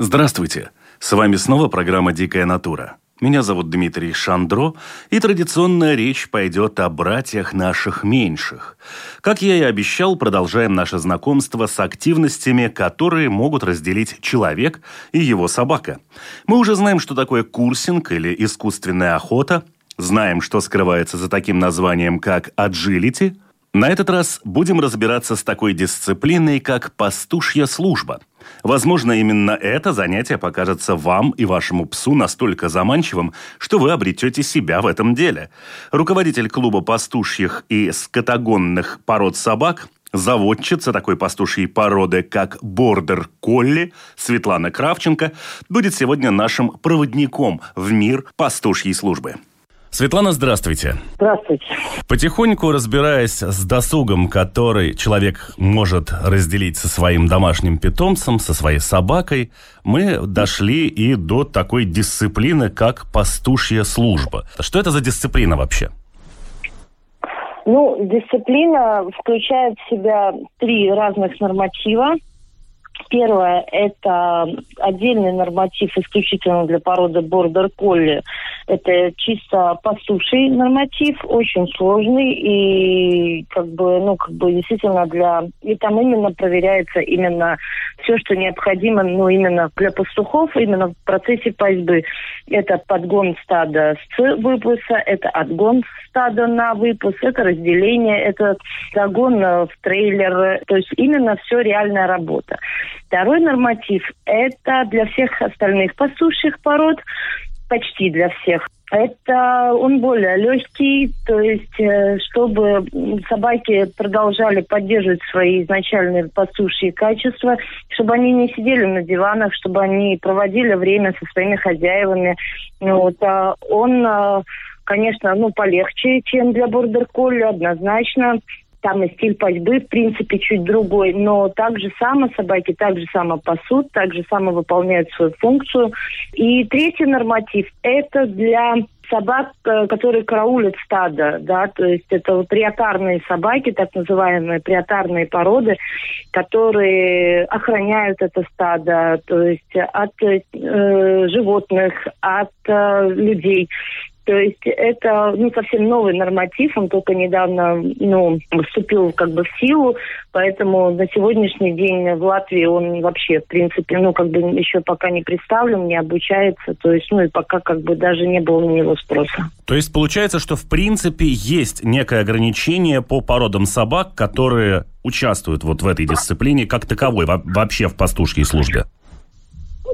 Здравствуйте! С вами снова программа «Дикая натура». Меня зовут Дмитрий Шандро, и традиционная речь пойдет о братьях наших меньших. Как я и обещал, продолжаем наше знакомство с активностями, которые могут разделить человек и его собака. Мы уже знаем, что такое курсинг или искусственная охота, знаем, что скрывается за таким названием, как agility – на этот раз будем разбираться с такой дисциплиной, как пастушья служба. Возможно, именно это занятие покажется вам и вашему псу настолько заманчивым, что вы обретете себя в этом деле. Руководитель клуба пастушьих и скотогонных пород собак Заводчица такой пастушьей породы, как бордер колли, Светлана Кравченко, будет сегодня нашим проводником в мир пастушьей службы. Светлана, здравствуйте. Здравствуйте. Потихоньку разбираясь с досугом, который человек может разделить со своим домашним питомцем, со своей собакой, мы дошли и до такой дисциплины, как пастушья служба. Что это за дисциплина вообще? Ну, дисциплина включает в себя три разных норматива. Первое – это отдельный норматив исключительно для породы бордер колли. Это чисто пастуший норматив, очень сложный и как бы, ну, как бы действительно для... И там именно проверяется именно все, что необходимо, ну, именно для пастухов, именно в процессе пастьбы. Это подгон стада с выпуса, это отгон стада на выпуск, это разделение, это загон в трейлер. То есть именно все реальная работа. Второй норматив – это для всех остальных пастушьих пород, почти для всех. Это он более легкий, то есть э, чтобы собаки продолжали поддерживать свои изначальные пастушьи качества, чтобы они не сидели на диванах, чтобы они проводили время со своими хозяевами. Вот. А он, э, конечно, ну, полегче, чем для бордер-колли, однозначно там и стиль пастьбы, в принципе, чуть другой, но так же само собаки так же само пасут, так же само выполняют свою функцию. И третий норматив – это для собак, э, которые караулят стадо, да, то есть это вот приотарные собаки, так называемые приотарные породы, которые охраняют это стадо, то есть от э, животных, от э, людей. То есть это ну, совсем новый норматив, он только недавно ну, вступил как бы в силу, поэтому на сегодняшний день в Латвии он вообще, в принципе, ну, как бы еще пока не представлен, не обучается, то есть, ну, и пока как бы даже не было на него спроса. То есть получается, что в принципе есть некое ограничение по породам собак, которые участвуют вот в этой дисциплине как таковой, вообще в пастушьей службе?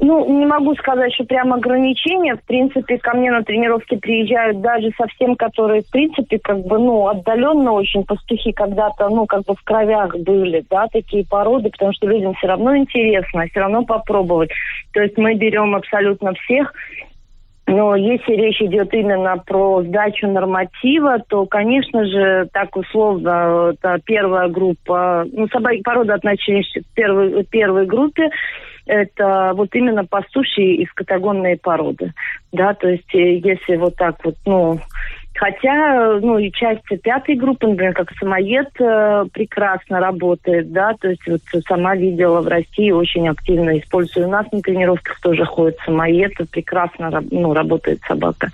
Ну, не могу сказать, что прям ограничения. В принципе, ко мне на тренировки приезжают даже совсем, которые, в принципе, как бы, ну, отдаленно очень пастухи когда-то, ну, как бы в кровях были, да, такие породы, потому что людям все равно интересно, все равно попробовать. То есть мы берем абсолютно всех, но если речь идет именно про сдачу норматива, то, конечно же, так условно, это первая группа, ну, собаки породы относились к первой, первой группе, это вот именно пастушьи и скотогонные породы. Да, то есть э, если вот так вот, ну, Хотя, ну, и часть пятой группы, например, как самоед, э, прекрасно работает, да, то есть вот сама видела в России очень активно использую. У нас на тренировках тоже ходит самоед, прекрасно ну, работает собака.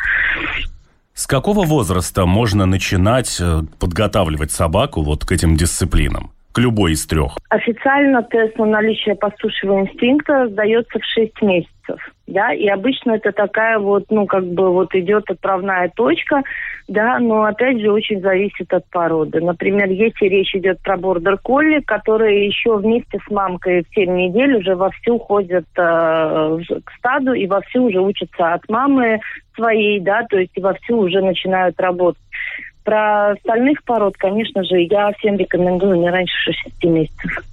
С какого возраста можно начинать э, подготавливать собаку вот к этим дисциплинам? К любой из трех? Официально тест на наличие пастушьего инстинкта сдается в 6 месяцев. Да, и обычно это такая вот, ну, как бы вот идет отправная точка, да, но опять же очень зависит от породы. Например, если речь идет про бордер колли, которые еще вместе с мамкой в 7 недель уже вовсю ходят э, к стаду и вовсю уже учатся от мамы своей, да, то есть и вовсю уже начинают работать. Про остальных пород, конечно же, я всем рекомендую не раньше 6 месяцев.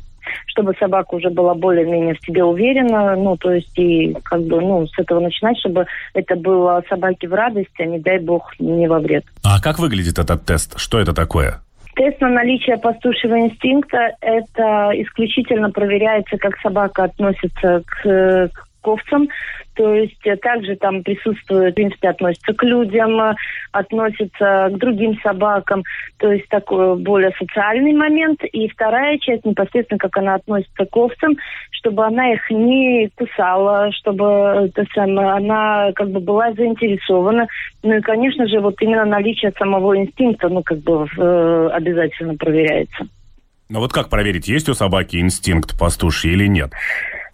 чтобы собака уже была более-менее в себе уверена, ну, то есть и как бы, ну, с этого начинать, чтобы это было собаке в радость, а не дай бог не во вред. А как выглядит этот тест? Что это такое? Тест на наличие пастушьего инстинкта – это исключительно проверяется, как собака относится к, к овцам, то есть э, также там присутствует, в принципе, относится к людям, э, относится к другим собакам. То есть такой более социальный момент. И вторая часть, непосредственно, как она относится к овцам, чтобы она их не кусала, чтобы это самое, она как бы была заинтересована. Ну и, конечно же, вот именно наличие самого инстинкта, ну, как бы э, обязательно проверяется. Ну вот как проверить, есть у собаки инстинкт пастуший или нет?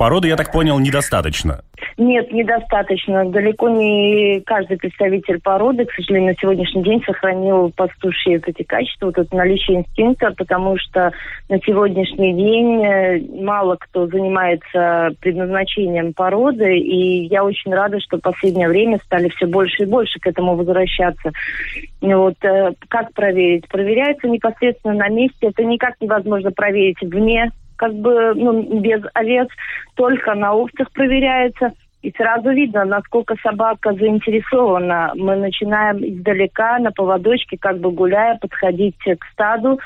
Породы, я так понял, недостаточно. Нет, недостаточно. Далеко не каждый представитель породы, к сожалению, на сегодняшний день сохранил пастушьи вот эти качества, вот это наличие инстинкта, потому что на сегодняшний день э, мало кто занимается предназначением породы, и я очень рада, что в последнее время стали все больше и больше к этому возвращаться. Вот, э, как проверить? Проверяется непосредственно на месте. Это никак невозможно проверить вне как бы ну, без овец, только на овцах проверяется. И сразу видно, насколько собака заинтересована. Мы начинаем издалека на поводочке, как бы гуляя, подходить к стаду.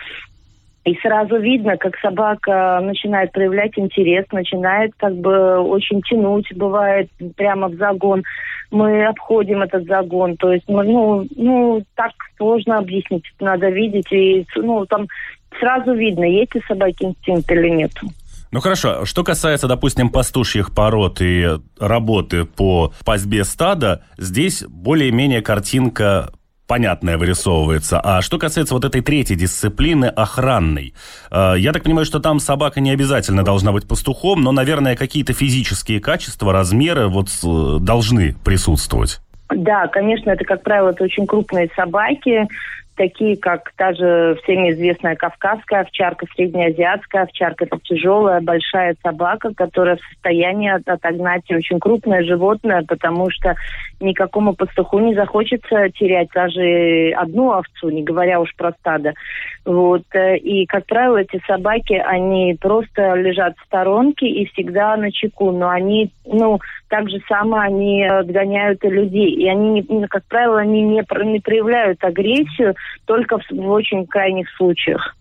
И сразу видно, как собака начинает проявлять интерес, начинает как бы очень тянуть, бывает прямо в загон. Мы обходим этот загон. То есть, мы, ну, ну, так сложно объяснить. Надо видеть. И, ну, там сразу видно, есть у собаки инстинкт или нет. Ну хорошо, что касается, допустим, пастушьих пород и работы по пастьбе стада, здесь более-менее картинка понятная вырисовывается. А что касается вот этой третьей дисциплины, охранной, э, я так понимаю, что там собака не обязательно должна быть пастухом, но, наверное, какие-то физические качества, размеры вот э, должны присутствовать. Да, конечно, это, как правило, это очень крупные собаки, такие как та же всеми известная кавказская овчарка, среднеазиатская овчарка. Это тяжелая, большая собака, которая в состоянии отогнать очень крупное животное, потому что никакому пастуху не захочется терять даже одну овцу, не говоря уж про стадо. Вот. Э, и, как правило, эти собаки, они просто лежат в сторонке и всегда на чеку, но они, ну, так же само они отгоняют и людей. И они, как правило, они не, не проявляют агрессию только в, в очень крайних случаях.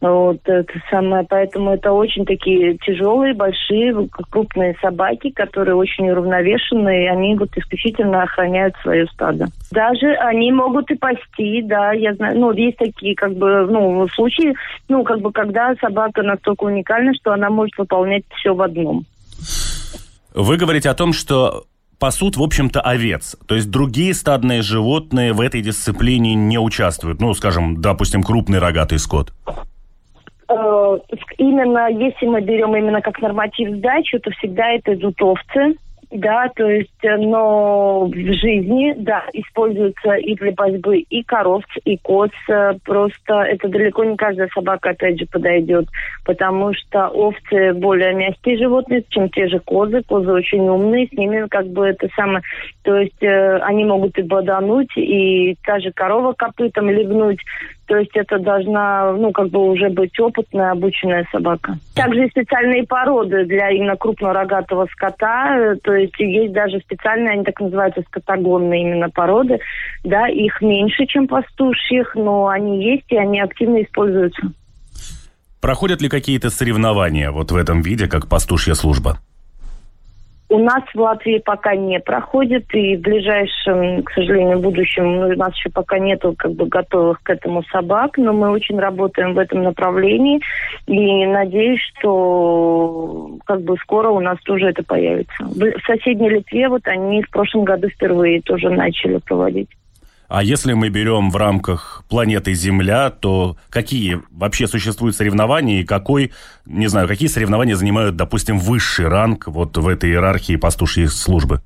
Вот это самое, поэтому это очень такие тяжелые, большие, крупные собаки, которые очень уравновешенные, и они вот исключительно охраняют свое стадо. Даже они могут и пасти, да, я знаю, ну, есть такие, как бы, ну, случаи, ну, как бы, когда собака настолько уникальна, что она может выполнять все в одном. Вы говорите о том, что пасут, в общем-то, овец. То есть другие стадные животные в этой дисциплине не участвуют. Ну, скажем, допустим, крупный рогатый скот. Э, именно, если мы берем именно как норматив сдачи, то всегда это идут овцы да, то есть, э, но в жизни, да, используются и для борьбы и коровц, и коз. Э, просто это далеко не каждая собака, опять же, подойдет, потому что овцы более мягкие животные, чем те же козы. Козы очень умные, с ними как бы это самое... То есть э, они могут и бодануть, и та же корова копытом легнуть. То есть это должна, ну, как бы уже быть опытная, обученная собака. Также есть специальные породы для именно крупного рогатого скота. То есть есть даже специальные, они так называются, скотогонные именно породы. Да, их меньше, чем пастушьих, но они есть и они активно используются. Проходят ли какие-то соревнования вот в этом виде, как пастушья служба? У нас в Латвии пока не проходит, и в ближайшем, к сожалению, будущем у нас еще пока нету как бы готовых к этому собак, но мы очень работаем в этом направлении, и надеюсь, что как бы скоро у нас тоже это появится. В соседней Литве вот они в прошлом году впервые тоже начали проводить. А если мы берем в рамках планеты Земля, то какие вообще существуют соревнования и какой, не знаю, какие соревнования занимают, допустим, высший ранг вот в этой иерархии пастушьей службы?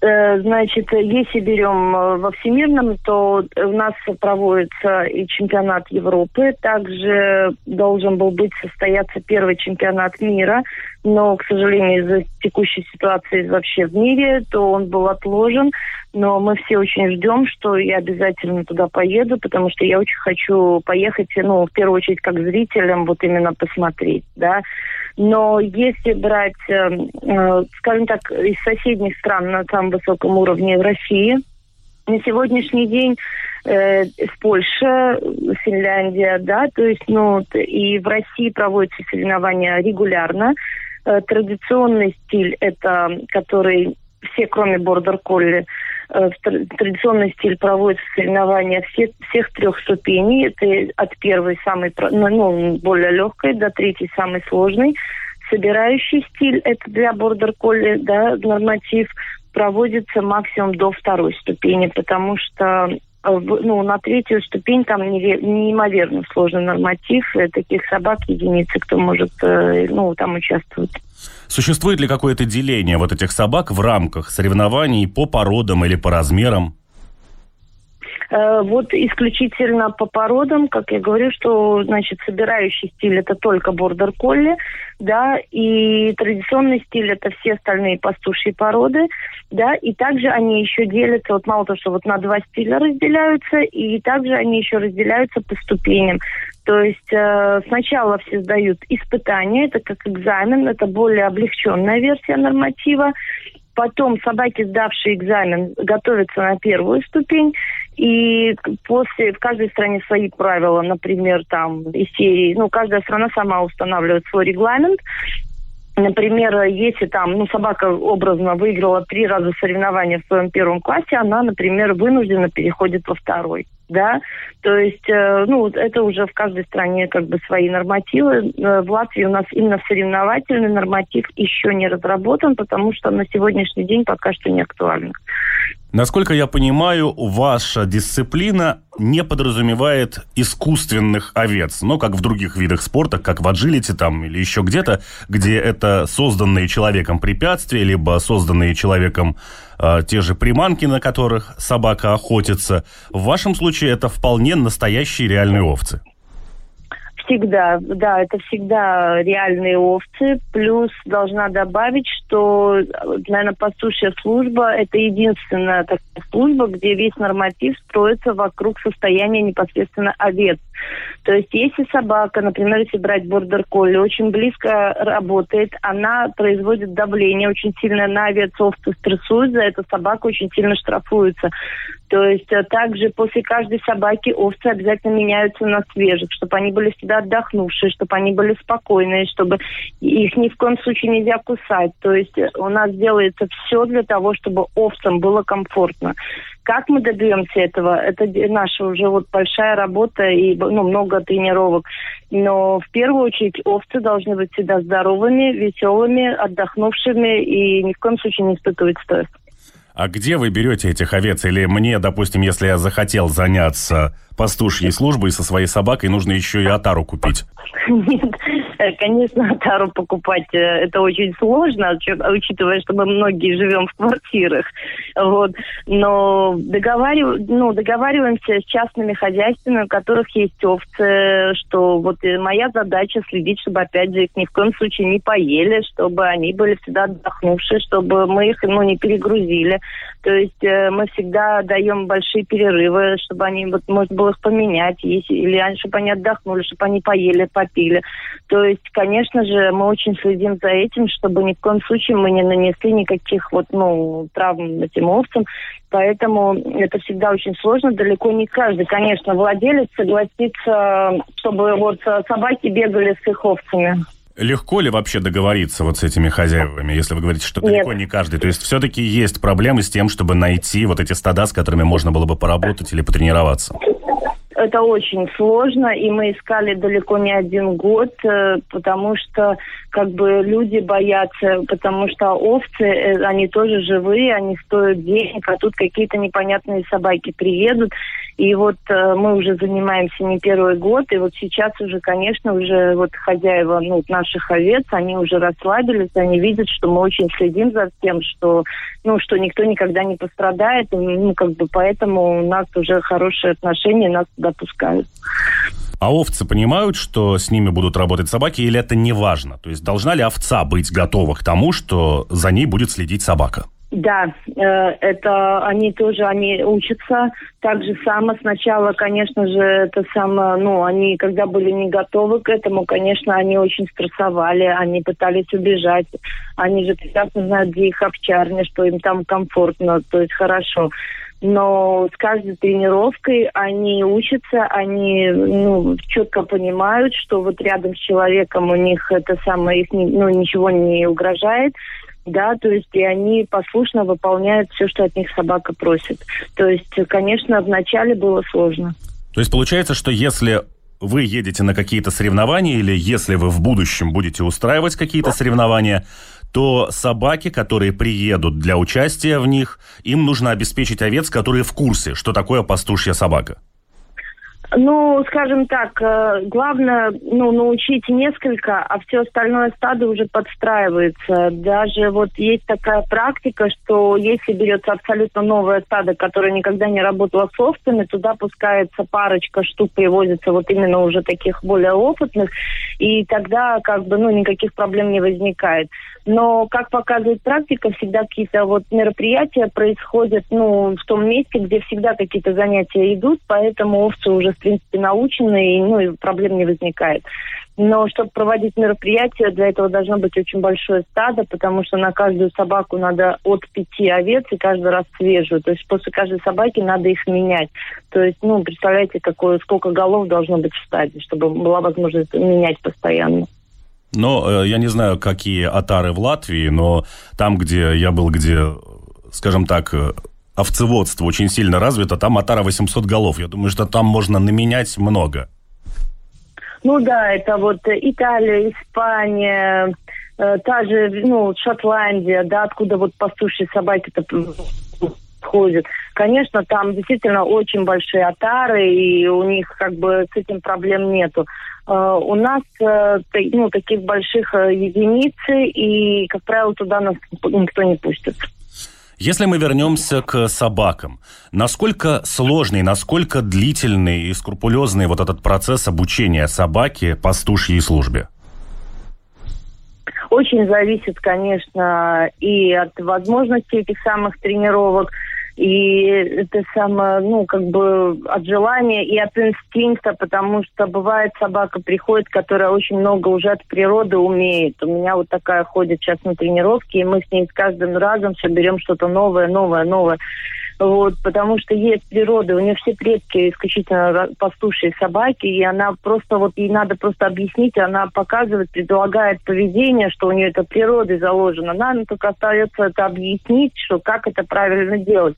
Э, значит, если берем э, во всемирном, то у нас проводится и чемпионат Европы. Также должен был быть состояться первый чемпионат мира но, к сожалению, из-за текущей ситуации вообще в мире, то он был отложен. Но мы все очень ждем, что я обязательно туда поеду, потому что я очень хочу поехать, ну, в первую очередь, как зрителям, вот именно посмотреть, да. Но если брать, э, э, скажем так, из соседних стран на самом высоком уровне в России, на сегодняшний день э, в Польше, Финляндия, да, то есть, ну, и в России проводятся соревнования регулярно. Э, традиционный стиль это, который все, кроме бордер колли, э, традиционный стиль проводится соревнования всех, всех трех ступеней. Это от первой самой, ну, ну, более легкой до третьей самой сложной. Собирающий стиль – это для бордер колли, да, норматив проводится максимум до второй ступени, потому что ну, на третью ступень там неимоверно сложный норматив. Таких собак единицы, кто может ну, там участвовать. Существует ли какое-то деление вот этих собак в рамках соревнований по породам или по размерам? Э, вот исключительно по породам, как я говорю, что, значит, собирающий стиль это только бордер колли, да, и традиционный стиль это все остальные пастушьи породы, да, и также они еще делятся, вот мало того, что вот на два стиля разделяются, и также они еще разделяются по ступеням. То есть э, сначала все сдают испытания, это как экзамен, это более облегченная версия норматива. Потом собаки, сдавшие экзамен, готовятся на первую ступень. И после в каждой стране свои правила, например, там из серии, ну, каждая страна сама устанавливает свой регламент. Например, если там, ну, собака образно выиграла три раза соревнования в своем первом классе, она, например, вынуждена переходит во второй да, то есть, э, ну, это уже в каждой стране как бы свои нормативы. Э, в Латвии у нас именно соревновательный норматив еще не разработан, потому что на сегодняшний день пока что не актуально. Насколько я понимаю, ваша дисциплина не подразумевает искусственных овец, но как в других видах спорта, как в аджилите там или еще где-то, где это созданные человеком препятствия, либо созданные человеком э, те же приманки, на которых собака охотится. В вашем случае это вполне настоящие реальные овцы. Всегда, да, это всегда реальные овцы. Плюс должна добавить, что, наверное, пастушья служба – это единственная такая служба, где весь норматив строится вокруг состояния непосредственно овец. То есть если собака, например, если брать бордер-колли, очень близко работает, она производит давление очень сильное на овец, овцы стрессуют, за это собака очень сильно штрафуется. То есть а также после каждой собаки овцы обязательно меняются на свежих, чтобы они были всегда отдохнувшие, чтобы они были спокойные, чтобы их ни в коем случае нельзя кусать. То есть у нас делается все для того, чтобы овцам было комфортно. Как мы добьемся этого? Это наша уже вот большая работа и ну, много тренировок. Но в первую очередь овцы должны быть всегда здоровыми, веселыми, отдохнувшими и ни в коем случае не испытывать стресс. А где вы берете этих овец? Или мне, допустим, если я захотел заняться пастушьей службой со своей собакой, нужно еще и отару купить? Нет, конечно, тару покупать э, это очень сложно, учитывая, что мы многие живем в квартирах. Вот. Но договариваем, ну, договариваемся с частными хозяйствами, у которых есть овцы, что вот моя задача следить, чтобы, опять же, их ни в коем случае не поели, чтобы они были всегда отдохнувшие, чтобы мы их ну, не перегрузили. То есть э, мы всегда даем большие перерывы, чтобы они, вот, можно было их поменять, если, или чтобы они отдохнули, чтобы они поели, попили. То есть, конечно же, мы очень следим за этим, чтобы ни в коем случае мы не нанесли никаких вот, ну, травм этим овцам. Поэтому это всегда очень сложно. Далеко не каждый, конечно, владелец согласится, чтобы вот собаки бегали с их овцами. Легко ли вообще договориться вот с этими хозяевами, если вы говорите, что далеко Нет. не каждый? То есть все-таки есть проблемы с тем, чтобы найти вот эти стада, с которыми можно было бы поработать или потренироваться? Это очень сложно, и мы искали далеко не один год, э, потому что как бы люди боятся, потому что овцы, э, они тоже живые, они стоят денег, а тут какие-то непонятные собаки приедут, И вот э, мы уже занимаемся не первый год, и вот сейчас уже, конечно, уже вот хозяева ну, наших овец, они уже расслабились, они видят, что мы очень следим за тем, что, ну, что никто никогда не пострадает, и, ну, как бы поэтому у нас уже хорошие отношения, нас туда пускают. А овцы понимают, что с ними будут работать собаки, или это не важно? То есть должна ли овца быть готова к тому, что за ней будет следить собака? Да, э, это они тоже, они учатся так же само. Сначала, конечно же, это самое, ну, они, когда были не готовы к этому, конечно, они очень стрессовали, они пытались убежать. Они же прекрасно знают, где их овчарня, что им там комфортно, то есть хорошо. Но с каждой тренировкой они учатся, они ну, четко понимают, что вот рядом с человеком у них это самое, их ну, ничего не угрожает да, то есть и они послушно выполняют все, что от них собака просит. То есть, конечно, вначале было сложно. То есть получается, что если вы едете на какие-то соревнования или если вы в будущем будете устраивать какие-то соревнования, то собаки, которые приедут для участия в них, им нужно обеспечить овец, которые в курсе, что такое пастушья собака. Ну, скажем так, э, главное, ну, научить несколько, а все остальное стадо уже подстраивается. Даже вот есть такая практика, что если берется абсолютно новое стадо, которое никогда не работало с овцами, туда пускается парочка штук, привозится вот именно уже таких более опытных, и тогда как бы, ну, никаких проблем не возникает. Но, как показывает практика, всегда какие-то вот мероприятия происходят, ну, в том месте, где всегда какие-то занятия идут, поэтому овцы уже принципе, научены, и, ну, и проблем не возникает. Но чтобы проводить мероприятие, для этого должно быть очень большое стадо, потому что на каждую собаку надо от пяти овец и каждый раз свежую. То есть после каждой собаки надо их менять. То есть, ну, представляете, какое, сколько голов должно быть в стаде, чтобы была возможность менять постоянно. Но э, я не знаю, какие отары в Латвии, но там, где я был, где, скажем так, э, овцеводство очень сильно развито, там отара 800 голов. Я думаю, что там можно наменять много. Ну да, это вот Италия, Испания, э, та же, ну, Шотландия, да, откуда вот пастушьи собаки-то ходят. Конечно, там действительно очень большие отары, и у них как бы с этим проблем нету. Uh, у нас uh, ну, таких больших uh, единицы, и, как правило, туда нас никто не пустит. Если мы вернемся к собакам, насколько сложный, насколько длительный и скрупулезный вот этот процесс обучения собаки пастушьей службе? Очень зависит, конечно, и от возможностей этих самых тренировок, и это самое, ну, как бы от желания и от инстинкта, потому что бывает собака приходит, которая очень много уже от природы умеет. У меня вот такая ходит сейчас на тренировки, и мы с ней с каждым разом все берем что-то новое, новое, новое. Вот, потому что есть природа, у нее все предки исключительно пастушие собаки, и она просто вот ей надо просто объяснить, она показывает, предлагает поведение, что у нее это природой заложено. Нам только остается это объяснить, что как это правильно делать.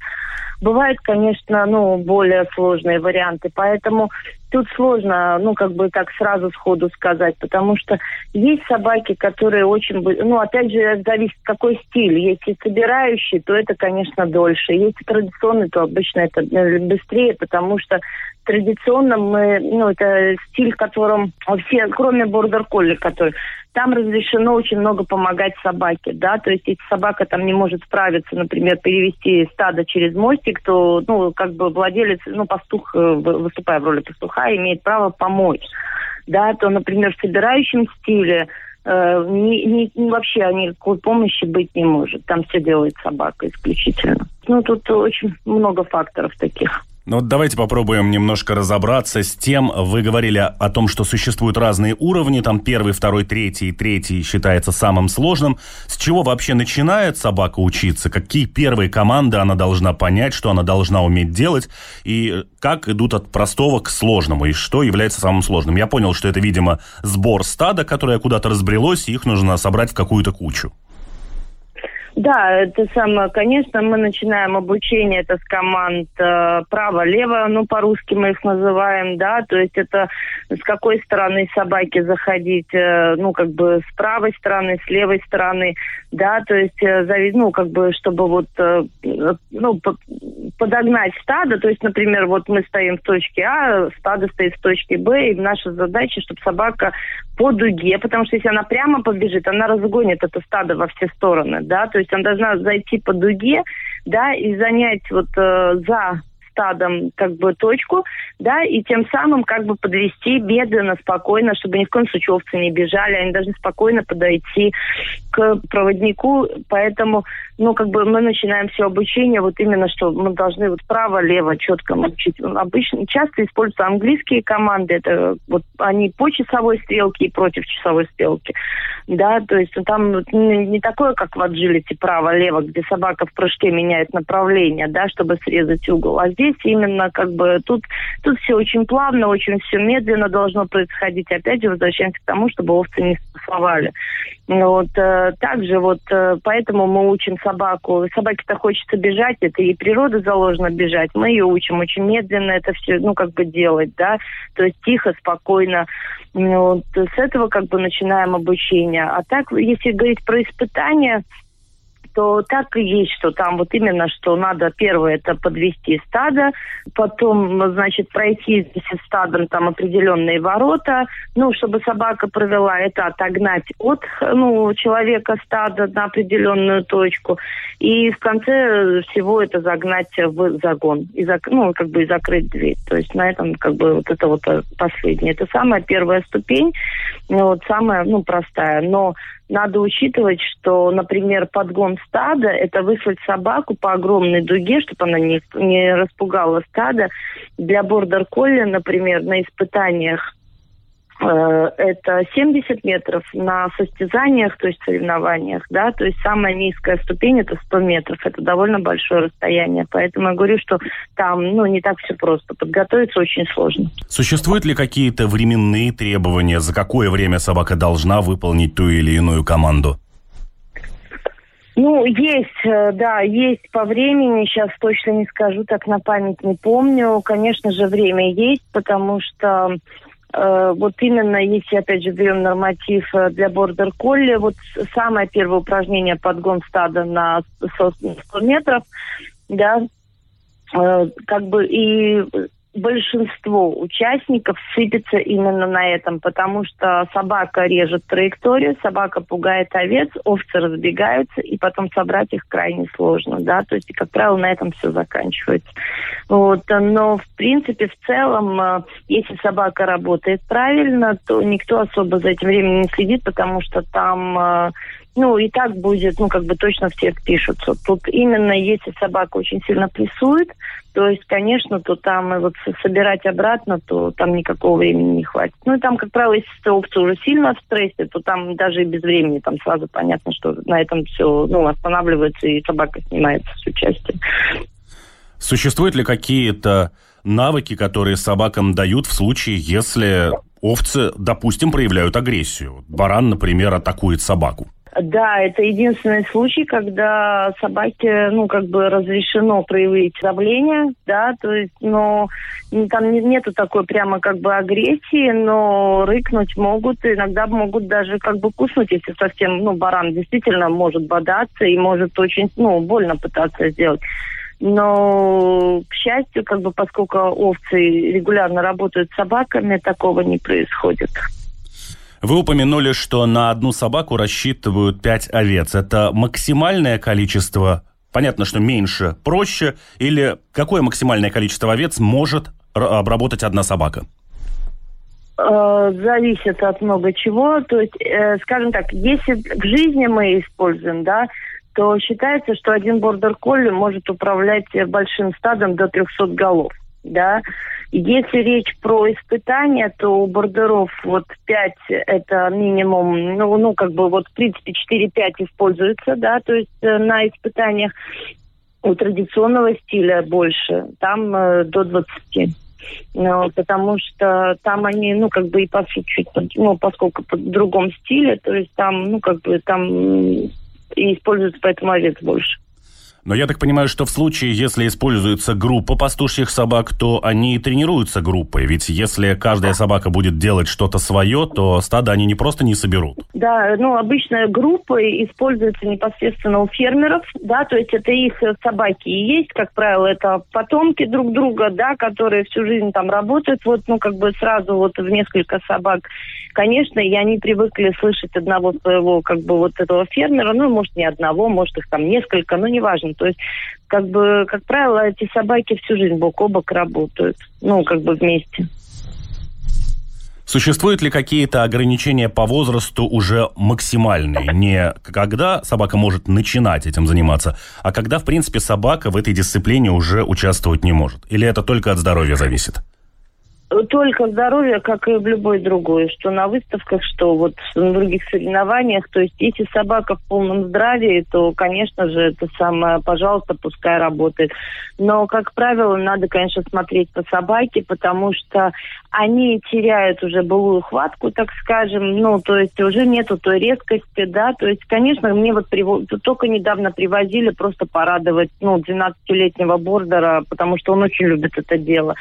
Бывают, конечно, ну, более сложные варианты, поэтому тут сложно, ну, как бы так сразу сходу сказать, потому что есть собаки, которые очень, ну, опять же, зависит, какой стиль. Если собирающий, то это, конечно, дольше. Если традиционный, то обычно это э, быстрее, потому что традиционно мы, ну, это стиль, в котором все, кроме бордер-колли, который там разрешено очень много помогать собаке, да, то есть если собака там не может справиться, например, перевести стадо через мостик, то, ну, как бы владелец, ну, пастух, э, выступая в роли пастуха, имеет право помочь, да, то, например, в собирающем стиле э, ни, ни, вообще никакой помощи быть не может. Там все делает собака исключительно. Ну, тут очень много факторов таких. Ну вот давайте попробуем немножко разобраться с тем, вы говорили о том, что существуют разные уровни, там первый, второй, третий, третий считается самым сложным. С чего вообще начинает собака учиться? Какие первые команды она должна понять, что она должна уметь делать? И как идут от простого к сложному? И что является самым сложным? Я понял, что это, видимо, сбор стада, которое куда-то разбрелось, и их нужно собрать в какую-то кучу. Да, это самое, конечно, мы начинаем обучение это с команд э, право-лево, ну, по-русски мы их называем, да, то есть это с какой стороны собаки заходить, э, ну, как бы с правой стороны, с левой стороны, да, то есть, э, ну, как бы, чтобы вот, э, ну, подогнать стадо, то есть, например, вот мы стоим в точке А, стадо стоит в точке Б, и наша задача, чтобы собака по дуге, потому что если она прямо побежит, она разгонит это стадо во все стороны, да, то есть она должна зайти по дуге, да, и занять вот э, за стадом как бы точку, да, и тем самым как бы подвести медленно, спокойно, чтобы ни в коем случае овцы не бежали, они должны спокойно подойти к проводнику, поэтому, ну, как бы мы начинаем все обучение вот именно, что мы должны вот право-лево четко учить. Обычно часто используются английские команды, это вот они по часовой стрелке и против часовой стрелки, да, то есть там не такое, как в agility право-лево, где собака в прыжке меняет направление, да, чтобы срезать угол, а здесь именно как бы тут, тут все очень плавно, очень все медленно должно происходить. Опять же, возвращаемся к тому, чтобы овцы не стрессовали. Вот э, также вот э, поэтому мы учим собаку. Собаке-то хочется бежать, это и природа заложена бежать. Мы ее учим очень медленно это все, ну как бы делать, да, то есть тихо, спокойно. Вот с этого как бы начинаем обучение. А так, если говорить про испытания, то так и есть, что там вот именно, что надо первое это подвести стадо, потом, значит, пройти с стадом там определенные ворота, ну, чтобы собака провела это, отогнать от, ну, человека стада на определенную точку, и в конце всего это загнать в загон, и зак, ну, как бы и закрыть дверь. То есть на этом как бы вот это вот последнее. Это самая первая ступень, вот самая, ну, простая, но надо учитывать, что, например, подгон стада – это выслать собаку по огромной дуге, чтобы она не, не распугала стадо. Для бордер-колли, например, на испытаниях это 70 метров на состязаниях, то есть соревнованиях, да, то есть самая низкая ступень это 100 метров, это довольно большое расстояние, поэтому я говорю, что там, ну, не так все просто, подготовиться очень сложно. Существуют ли какие-то временные требования, за какое время собака должна выполнить ту или иную команду? Ну, есть, э, да, есть по времени, сейчас точно не скажу, так на память не помню. Конечно же, время есть, потому что Э, вот именно, если, опять же, берем норматив э, для бордер колли, вот самое первое упражнение подгон стада на 100 метров, да, э, как бы и большинство участников сыпется именно на этом, потому что собака режет траекторию, собака пугает овец, овцы разбегаются, и потом собрать их крайне сложно, да, то есть, как правило, на этом все заканчивается. Вот, но, в принципе, в целом, э, если собака работает правильно, то никто особо за этим временем не следит, потому что там э, ну, и так будет, ну, как бы точно все впишутся. Тут именно если собака очень сильно прессует, то есть, конечно, то там и вот собирать обратно, то там никакого времени не хватит. Ну, и там, как правило, если овца уже сильно в стрессе, то там даже и без времени там сразу понятно, что на этом все, ну, останавливается, и собака снимается с участия. Существуют ли какие-то навыки, которые собакам дают в случае, если овцы, допустим, проявляют агрессию? Баран, например, атакует собаку. Да, это единственный случай, когда собаке, ну, как бы разрешено проявить давление, да, то есть, но там нету такой прямо как бы агрессии, но рыкнуть могут, иногда могут даже как бы куснуть, если совсем, ну, баран действительно может бодаться и может очень, ну, больно пытаться сделать. Но, к счастью, как бы поскольку овцы регулярно работают с собаками, такого не происходит. Вы упомянули, что на одну собаку рассчитывают 5 овец. Это максимальное количество? Понятно, что меньше проще. Или какое максимальное количество овец может обработать одна собака? Э, зависит от много чего. То есть, э, скажем так, если в жизни мы используем, да, то считается, что один бордер-колли может управлять большим стадом до 300 голов да. Если речь про испытания, то у бордеров вот 5 это минимум, ну, ну как бы вот в принципе 4-5 используется, да, то есть э, на испытаниях у традиционного стиля больше, там э, до 20. Ну, потому что там они, ну, как бы и по чуть, ну, поскольку по другом стиле, то есть там, ну, как бы там и используется поэтому овец больше. Но я так понимаю, что в случае, если используется группа пастушьих собак, то они тренируются группой. Ведь если каждая собака будет делать что-то свое, то стадо они не просто не соберут. Да, ну, обычно группа используется непосредственно у фермеров, да, то есть это их собаки и есть, как правило, это потомки друг друга, да, которые всю жизнь там работают, вот, ну, как бы сразу вот в несколько собак. Конечно, и они привыкли слышать одного своего, как бы, вот этого фермера, ну, может, не одного, может, их там несколько, но неважно то есть, как бы, как правило, эти собаки всю жизнь бок о бок работают. Ну, как бы вместе. Существуют ли какие-то ограничения по возрасту уже максимальные? Не когда собака может начинать этим заниматься, а когда, в принципе, собака в этой дисциплине уже участвовать не может? Или это только от здоровья зависит? Только здоровье, как и в любой другой, что на выставках, что вот на других соревнованиях. То есть, если собака в полном здравии, то, конечно же, это самое, пожалуйста, пускай работает. Но, как правило, надо, конечно, смотреть по собаке, потому что они теряют уже былую хватку, так скажем, ну, то есть уже нету той резкости, да, то есть, конечно, мне вот приво... только недавно привозили просто порадовать, ну, 12-летнего бордера, потому что он очень любит это дело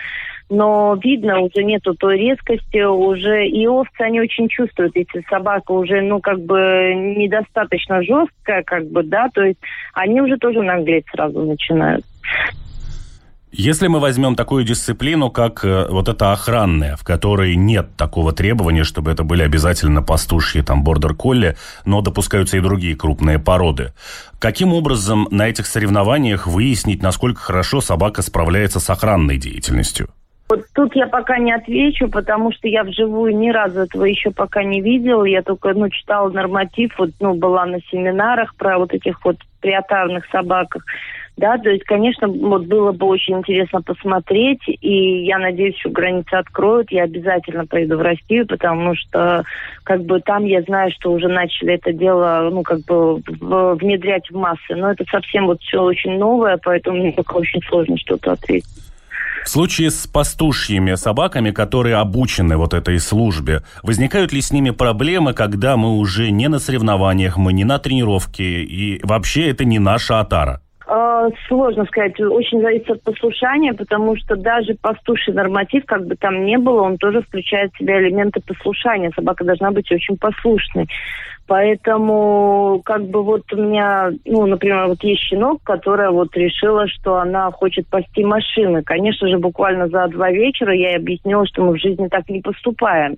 но видно, уже нету той резкости, уже и овцы, они очень чувствуют, если собака уже, ну, как бы недостаточно жесткая, как бы, да, то есть они уже тоже наглеть сразу начинают. Если мы возьмем такую дисциплину, как э, вот эта охранная, в которой нет такого требования, чтобы это были обязательно пастушьи, там, бордер-колли, но допускаются и другие крупные породы. Каким образом на этих соревнованиях выяснить, насколько хорошо собака справляется с охранной деятельностью? Вот тут я пока не отвечу, потому что я вживую ни разу этого еще пока не видела. Я только, ну, читала норматив, вот, ну, была на семинарах про вот этих вот приотарных собаках. Да, то есть, конечно, вот было бы очень интересно посмотреть, и я надеюсь, что границы откроют, я обязательно поеду в Россию, потому что, как бы, там я знаю, что уже начали это дело, ну, как бы, внедрять в массы, но это совсем вот все очень новое, поэтому мне пока очень сложно что-то ответить. В случае с пастушьими собаками, которые обучены вот этой службе, возникают ли с ними проблемы, когда мы уже не на соревнованиях, мы не на тренировке, и вообще это не наша отара? А, сложно сказать, очень зависит от послушания, потому что даже пастуший норматив, как бы там ни было, он тоже включает в себя элементы послушания. Собака должна быть очень послушной. Поэтому, как бы вот у меня, ну, например, вот есть щенок, которая вот решила, что она хочет пасти машины. Конечно же, буквально за два вечера я ей объяснила, что мы в жизни так не поступаем.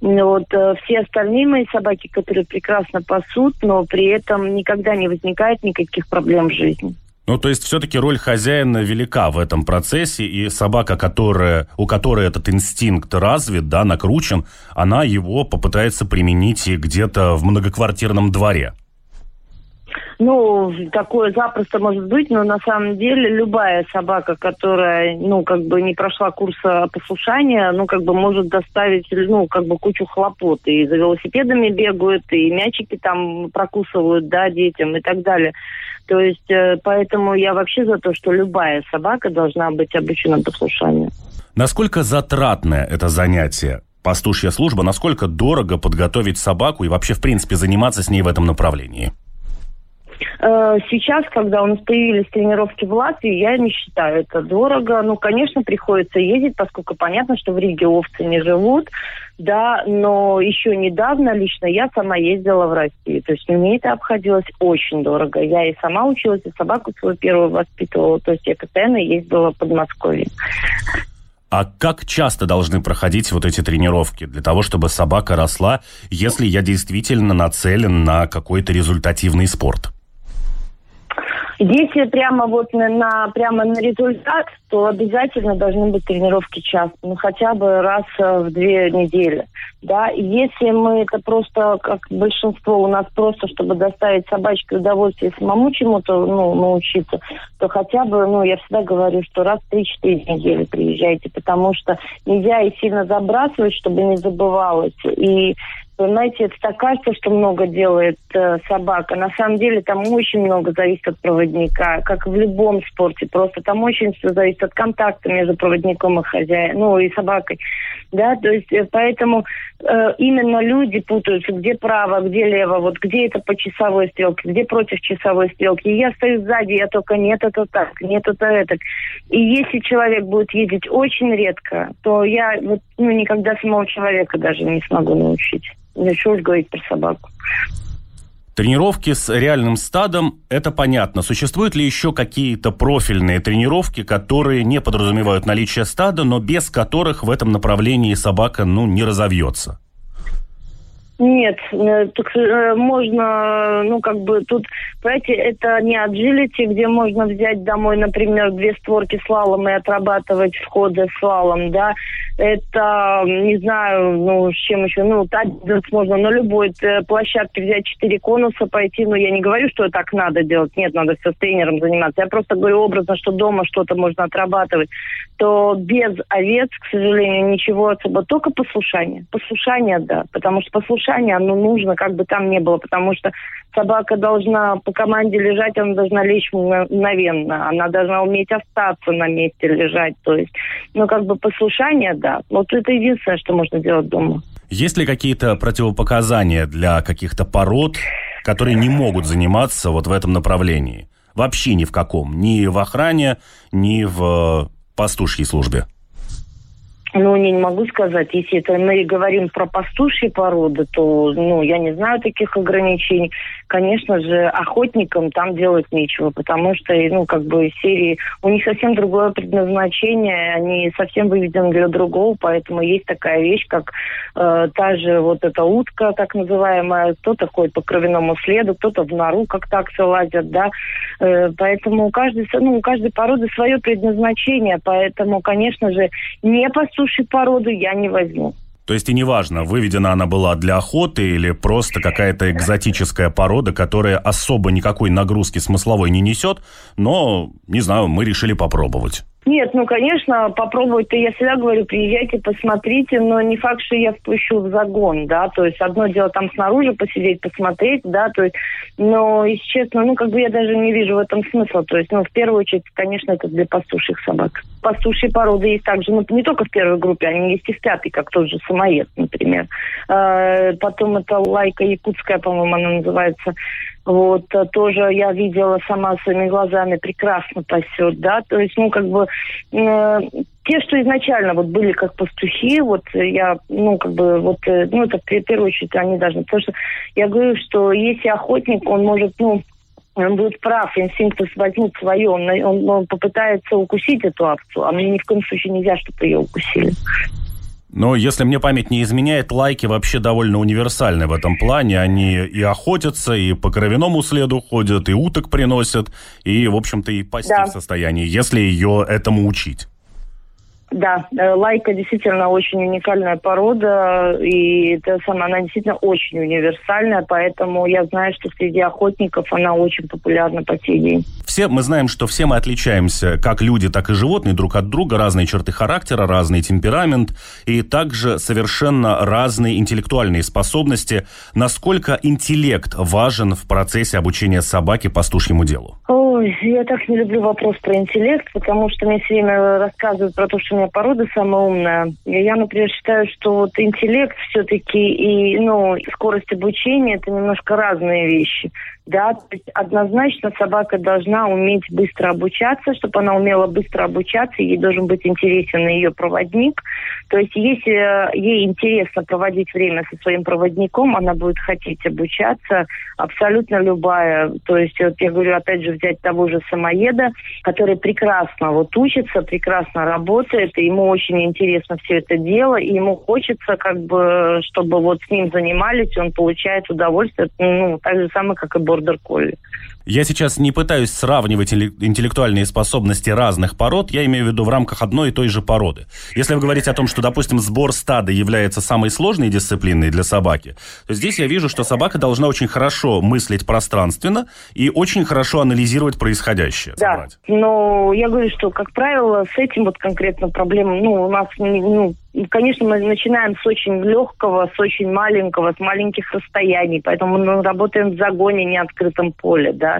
Вот э, все остальные мои собаки, которые прекрасно пасут, но при этом никогда не возникает никаких проблем в жизни. Ну, то есть все-таки роль хозяина велика в этом процессе, и собака, которая, у которой этот инстинкт развит, да, накручен, она его попытается применить и где-то в многоквартирном дворе. Ну, такое запросто может быть, но на самом деле любая собака, которая, ну, как бы не прошла курса послушания, ну, как бы может доставить, ну, как бы кучу хлопот. И за велосипедами бегают, и мячики там прокусывают, да, детям и так далее. То есть, э, поэтому я вообще за то, что любая собака должна быть обучена послушанию. Насколько затратное это занятие? Пастушья служба, насколько дорого подготовить собаку и вообще, в принципе, заниматься с ней в этом направлении? Э, сейчас, когда у нас появились тренировки в Латвии, я не считаю это дорого. Ну, конечно, приходится ездить, поскольку понятно, что в Риге овцы не живут, да, но еще недавно лично я сама ездила в Россию. То есть мне это обходилось очень дорого. Я и сама училась, и собаку свою первую воспитывала. То есть я постоянно ездила в Подмосковье. А как часто должны проходить вот эти тренировки для того, чтобы собака росла, если я действительно нацелен на какой-то результативный спорт? Если прямо вот на, на прямо на результат, то обязательно должны быть тренировки часто, ну хотя бы раз э, в две недели, да. Если мы это просто, как большинство у нас просто, чтобы доставить собачке удовольствие самому чему-то, ну, научиться, то хотя бы, ну, я всегда говорю, что раз в 3-4 недели приезжайте, потому что нельзя и сильно забрасывать, чтобы не забывалось. И Понимаете, это так кажется, что много делает э, собака. На самом деле там очень много зависит от проводника, как в любом спорте. Просто там очень все зависит от контакта между проводником и хозяином, ну и собакой. Да, то есть э, поэтому э, именно люди путаются, где право, где лево, вот где это по часовой стрелке, где против часовой стрелки. И я стою сзади, я только нет, это так, нет, это это. И если человек будет ездить очень редко, то я вот, ну, никогда самого человека даже не смогу научить. Что уж говорить про собаку. Тренировки с реальным стадом – это понятно. Существуют ли еще какие-то профильные тренировки, которые не подразумевают наличие стада, но без которых в этом направлении собака ну, не разовьется? Нет, э, так э, можно, ну, как бы тут, понимаете, это не agility, где можно взять домой, например, две створки слалом и отрабатывать входы слалом, да. Это, не знаю, ну, с чем еще, ну, тазерс можно на любой э, площадке взять четыре конуса, пойти, но я не говорю, что так надо делать, нет, надо все с тренером заниматься. Я просто говорю образно, что дома что-то можно отрабатывать. То без овец, к сожалению, ничего особо, только послушание. Послушание, да, потому что послушание послушание, оно нужно, как бы там ни было, потому что собака должна по команде лежать, она должна лечь мгновенно, она должна уметь остаться на месте лежать, то есть, ну, как бы послушание, да. Вот это единственное, что можно делать дома. Есть ли какие-то противопоказания для каких-то пород, которые не могут заниматься вот в этом направлении? Вообще ни в каком. Ни в охране, ни в пастушьей службе. Ну, не, не могу сказать. Если это мы говорим про пастушьи породы, то, ну, я не знаю таких ограничений. Конечно же, охотникам там делать нечего, потому что, ну, как бы серии, у них совсем другое предназначение, они совсем выведены для другого, поэтому есть такая вещь, как э, та же вот эта утка, так называемая, кто-то ходит по кровяному следу, кто-то в нору, как таксы лазят, да, э, поэтому у каждой, ну, у каждой породы свое предназначение, поэтому, конечно же, не пастушьи суши породу я не возьму. То есть и неважно, выведена она была для охоты или просто какая-то экзотическая порода, которая особо никакой нагрузки смысловой не несет, но, не знаю, мы решили попробовать. Нет, ну, конечно, попробовать-то я всегда говорю, приезжайте, посмотрите, но не факт, что я впущу в загон, да, то есть одно дело там снаружи посидеть, посмотреть, да, то есть, но, если честно, ну, как бы я даже не вижу в этом смысла, то есть, ну, в первую очередь, конечно, это для пастушьих собак. Пастушьи породы есть также, ну, не только в первой группе, они есть и в пятой, как тот же самоед, например. Э, потом это лайка якутская, по-моему, она называется, вот, э, тоже я видела сама своими глазами, прекрасно пасет, да, то есть, ну, как бы, э, те, что изначально вот были как пастухи, вот я, ну, как бы, вот, э, ну, это в первую очередь они должны, потому что я говорю, что если охотник, он может, ну, он будет прав, инстинкты возьмут свое, он, он, он попытается укусить эту овцу, а мне ни в коем случае нельзя, чтобы ее укусили. Но если мне память не изменяет, лайки вообще довольно универсальны в этом плане. Они и охотятся, и по кровяному следу ходят, и уток приносят, и, в общем-то, и пасти да. в состоянии, если ее этому учить. Да, э, лайка действительно очень уникальная порода, и это сама, она действительно очень универсальная, поэтому я знаю, что среди охотников она очень популярна по сей день. Все мы знаем, что все мы отличаемся, как люди, так и животные, друг от друга, разные черты характера, разный темперамент, и также совершенно разные интеллектуальные способности. Насколько интеллект важен в процессе обучения собаки пастушьему делу? Ой, я так не люблю вопрос про интеллект, потому что мне все время рассказывают про то, что меня порода самая умная. Я, например, считаю, что вот интеллект все-таки и ну, скорость обучения это немножко разные вещи. Да, то есть однозначно собака должна уметь быстро обучаться, чтобы она умела быстро обучаться, ей должен быть интересен ее проводник. То есть если э, ей интересно проводить время со своим проводником, она будет хотеть обучаться абсолютно любая. То есть вот я говорю, опять же, взять того же самоеда, который прекрасно вот учится, прекрасно работает, и ему очень интересно все это дело, и ему хочется как бы, чтобы вот с ним занимались, он получает удовольствие, ну, так же самое, как и бордер колли. Я сейчас не пытаюсь сравнивать интеллектуальные способности разных пород, я имею в виду в рамках одной и той же породы. Если вы говорите о том, что, допустим, сбор стада является самой сложной дисциплиной для собаки, то здесь я вижу, что собака должна очень хорошо мыслить пространственно и очень хорошо анализировать происходящее. Да, но я говорю, что, как правило, с этим вот конкретно проблем, ну, у нас, ну, конечно, мы начинаем с очень легкого, с очень маленького, с маленьких расстояний, поэтому мы работаем в загоне, не открытом поле, да,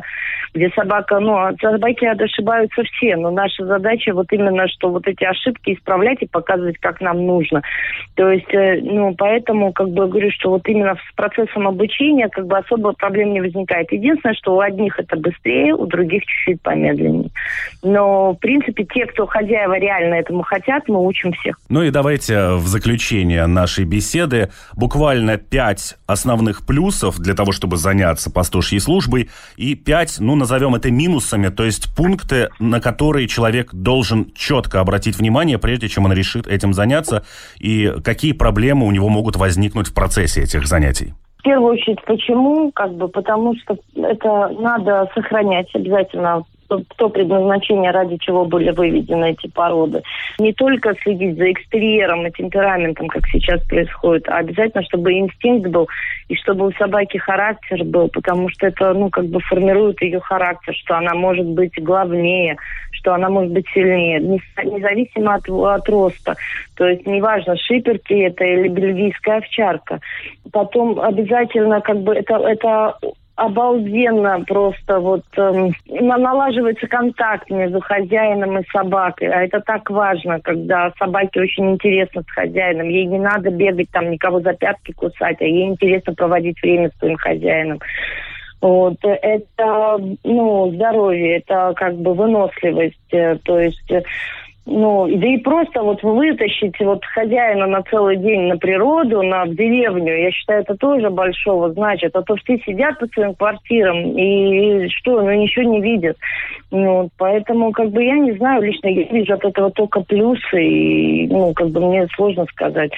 где собака, ну, собаки ошибаются все, но наша задача вот именно, что вот эти ошибки исправлять и показывать, как нам нужно. То есть, э, ну, поэтому, как бы, говорю, что вот именно с процессом обучения, как бы, особо проблем не возникает. Единственное, что у одних это быстрее, у других чуть-чуть помедленнее. Но, в принципе, те, кто хозяева реально этому хотят, мы учим всех. Ну и давайте в заключение нашей беседы буквально пять основных плюсов для того, чтобы заняться пастушьей службой, и пять, ну, назовем это минусами, то есть пункты, на которые человек должен четко обратить внимание, прежде чем он решит этим заняться, и какие проблемы у него могут возникнуть в процессе этих занятий. В первую очередь, почему? Как бы потому что это надо сохранять обязательно то предназначение, ради чего были выведены эти породы. Не только следить за экстерьером и темпераментом, как сейчас происходит, а обязательно, чтобы инстинкт был, и чтобы у собаки характер был, потому что это, ну, как бы формирует ее характер, что она может быть главнее, что она может быть сильнее, независимо от, от роста. То есть неважно, шиперки это или бельгийская овчарка. Потом обязательно как бы это, это обалденно просто вот э, налаживается контакт между хозяином и собакой. А это так важно, когда собаке очень интересно с хозяином. Ей не надо бегать там, никого за пятки кусать, а ей интересно проводить время с своим хозяином. Вот, это, ну, здоровье, это как бы выносливость, э, то есть э, ну, да и просто вот вытащить вот хозяина на целый день на природу, на деревню, я считаю, это тоже большого значит. А то все сидят по своим квартирам и, и что, ну ничего не видят. Ну, поэтому, как бы, я не знаю, лично я вижу от этого только плюсы, и, ну, как бы мне сложно сказать.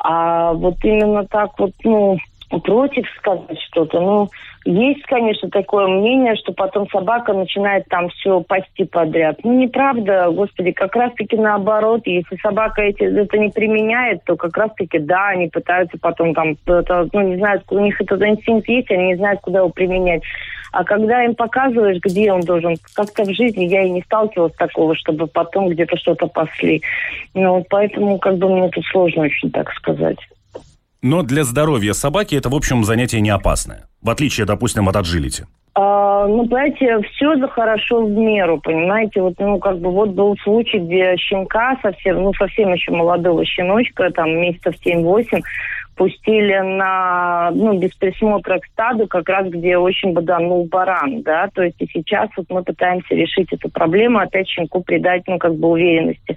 А вот именно так вот, ну, против сказать что-то. Ну, есть, конечно, такое мнение, что потом собака начинает там все пасти подряд. Ну, неправда, господи, как раз-таки наоборот. Если собака эти, это не применяет, то как раз-таки, да, они пытаются потом там, это, ну, не знают, у них этот инстинкт есть, они не знают, куда его применять. А когда им показываешь, где он должен, как-то в жизни я и не сталкивалась такого, чтобы потом где-то что-то пасли. Ну, поэтому, как бы, мне тут сложно очень так сказать. Но для здоровья собаки это, в общем, занятие не опасное. В отличие, допустим, от аджилити. А, ну, понимаете, все за хорошо в меру, понимаете. Вот, ну, как бы вот был случай, где щенка совсем, ну, совсем еще молодого щеночка, там, месяцев 7-8, пустили на, ну, без присмотра к стаду, как раз где очень боданул баран, да, то есть и сейчас вот мы пытаемся решить эту проблему, опять щенку придать, ну, как бы уверенности.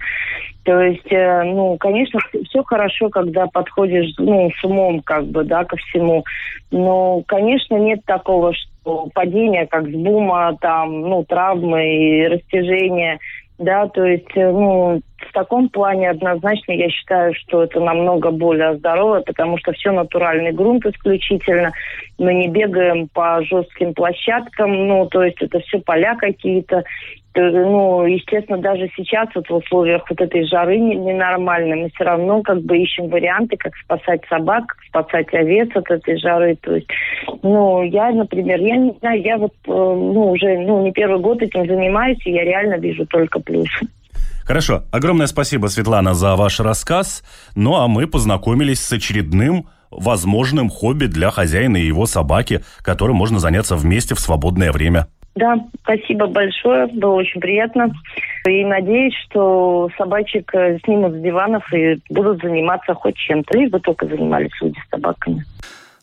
То есть, э, ну, конечно, все хорошо, когда подходишь, ну, с умом, как бы, да, ко всему, но, конечно, нет такого, что падение, как с бума, там, ну, травмы и растяжения – да, то есть, э, ну, в таком плане однозначно я считаю, что это намного более здорово, потому что все натуральный грунт исключительно. Мы не бегаем по жестким площадкам, ну, то есть это все поля какие-то. Э, ну, естественно, даже сейчас вот в условиях вот этой жары ненормальной мы все равно как бы ищем варианты, как спасать собак, как спасать овец от этой жары. То есть, ну, я, например, я не знаю, я вот, э, ну, уже, ну, не первый год этим занимаюсь, и я реально вижу только плюсы. Хорошо. Огромное спасибо, Светлана, за ваш рассказ. Ну, а мы познакомились с очередным возможным хобби для хозяина и его собаки, которым можно заняться вместе в свободное время. Да, спасибо большое, было очень приятно. И надеюсь, что собачек э, снимут с диванов и будут заниматься хоть чем-то, лишь только занимались люди с собаками.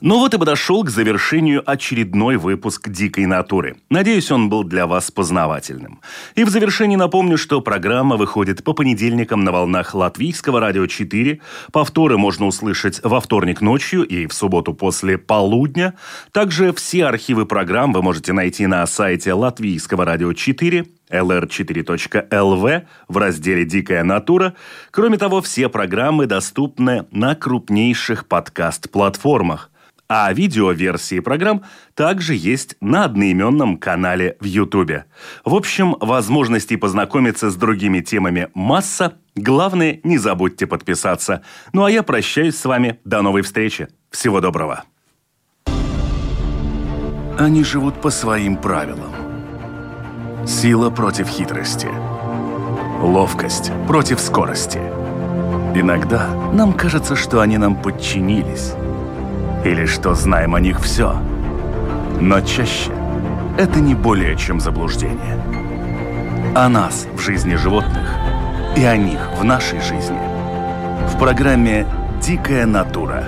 Ну вот и подошел к завершению очередной выпуск «Дикой натуры». Надеюсь, он был для вас познавательным. И в завершении напомню, что программа выходит по понедельникам на волнах Латвийского радио 4. Повторы можно услышать во вторник ночью и в субботу после полудня. Также все архивы программ вы можете найти на сайте Латвийского радио 4 lr4.lv в разделе «Дикая натура». Кроме того, все программы доступны на крупнейших подкаст-платформах а видеоверсии программ также есть на одноименном канале в Ютубе. В общем, возможностей познакомиться с другими темами масса. Главное, не забудьте подписаться. Ну а я прощаюсь с вами. До новой встречи. Всего доброго. Они живут по своим правилам. Сила против хитрости. Ловкость против скорости. Иногда нам кажется, что они нам подчинились. Или что знаем о них все. Но чаще это не более чем заблуждение. О нас в жизни животных и о них в нашей жизни. В программе «Дикая натура»